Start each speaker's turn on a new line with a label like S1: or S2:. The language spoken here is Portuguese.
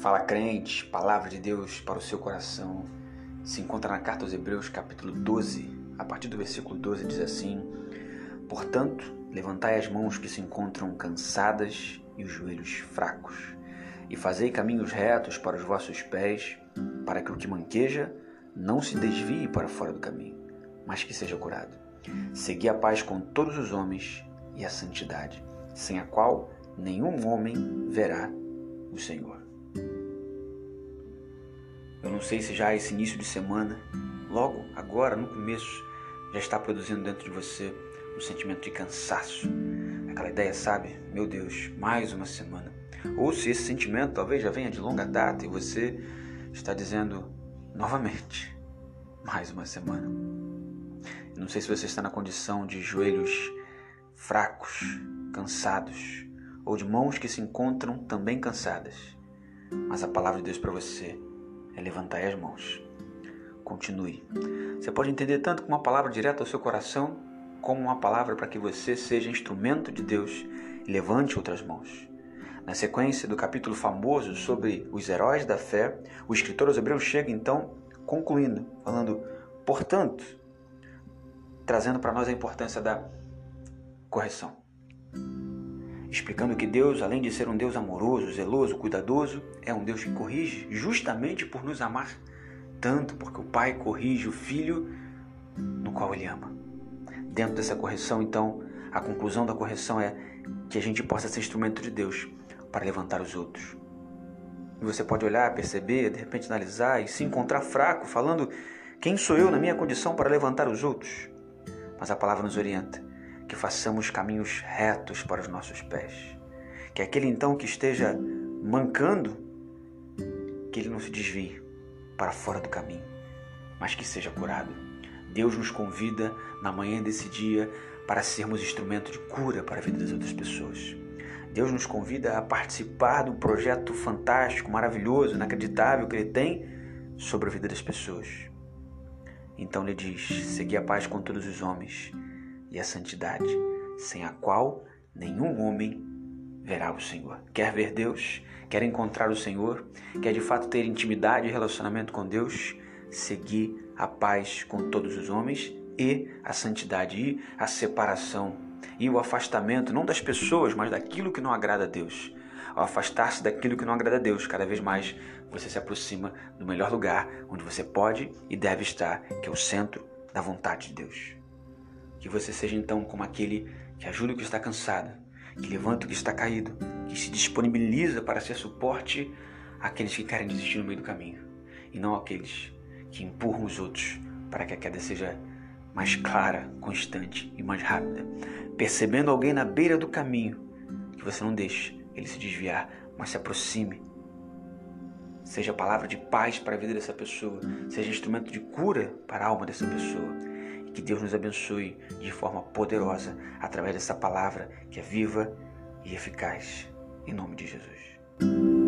S1: Fala crente, palavra de Deus para o seu coração. Se encontra na carta aos Hebreus, capítulo 12, a partir do versículo 12 diz assim: Portanto, levantai as mãos que se encontram cansadas e os joelhos fracos, e fazei caminhos retos para os vossos pés, para que o que manqueja não se desvie para fora do caminho, mas que seja curado. Segui a paz com todos os homens e a santidade, sem a qual nenhum homem verá o Senhor. Eu não sei se já esse início de semana, logo agora, no começo, já está produzindo dentro de você um sentimento de cansaço. Aquela ideia, sabe? Meu Deus, mais uma semana. Ou se esse sentimento talvez já venha de longa data e você está dizendo novamente, mais uma semana. Eu não sei se você está na condição de joelhos fracos, cansados, ou de mãos que se encontram também cansadas. Mas a palavra de Deus para você é levantar as mãos. Continue. Você pode entender tanto uma palavra direta ao seu coração, como uma palavra para que você seja instrumento de Deus e levante outras mãos. Na sequência do capítulo famoso sobre os heróis da fé, o escritor aos Hebreus chega então concluindo, falando, portanto, trazendo para nós a importância da correção. Explicando que Deus, além de ser um Deus amoroso, zeloso, cuidadoso, é um Deus que corrige justamente por nos amar tanto, porque o Pai corrige o Filho no qual Ele ama. Dentro dessa correção, então, a conclusão da correção é que a gente possa ser instrumento de Deus para levantar os outros. E você pode olhar, perceber, de repente analisar e se encontrar fraco, falando: quem sou eu na minha condição para levantar os outros? Mas a palavra nos orienta que façamos caminhos retos para os nossos pés. Que aquele então que esteja mancando, que ele não se desvie para fora do caminho, mas que seja curado. Deus nos convida na manhã desse dia para sermos instrumento de cura para a vida das outras pessoas. Deus nos convida a participar do projeto fantástico, maravilhoso, inacreditável que Ele tem sobre a vida das pessoas. Então Ele diz: segui a paz com todos os homens e a santidade, sem a qual nenhum homem verá o Senhor. Quer ver Deus? Quer encontrar o Senhor? Quer de fato ter intimidade e relacionamento com Deus? Seguir a paz com todos os homens e a santidade e a separação e o afastamento não das pessoas, mas daquilo que não agrada a Deus. Ao afastar-se daquilo que não agrada a Deus, cada vez mais você se aproxima do melhor lugar onde você pode e deve estar, que é o centro da vontade de Deus. Que você seja então como aquele que ajuda o que está cansado, que levanta o que está caído, que se disponibiliza para ser suporte àqueles que querem desistir no meio do caminho, e não aqueles que empurram os outros para que a queda seja mais clara, constante e mais rápida. Percebendo alguém na beira do caminho, que você não deixe ele se desviar, mas se aproxime. Seja palavra de paz para a vida dessa pessoa, seja instrumento de cura para a alma dessa pessoa que Deus nos abençoe de forma poderosa através dessa palavra que é viva e eficaz. Em nome de Jesus.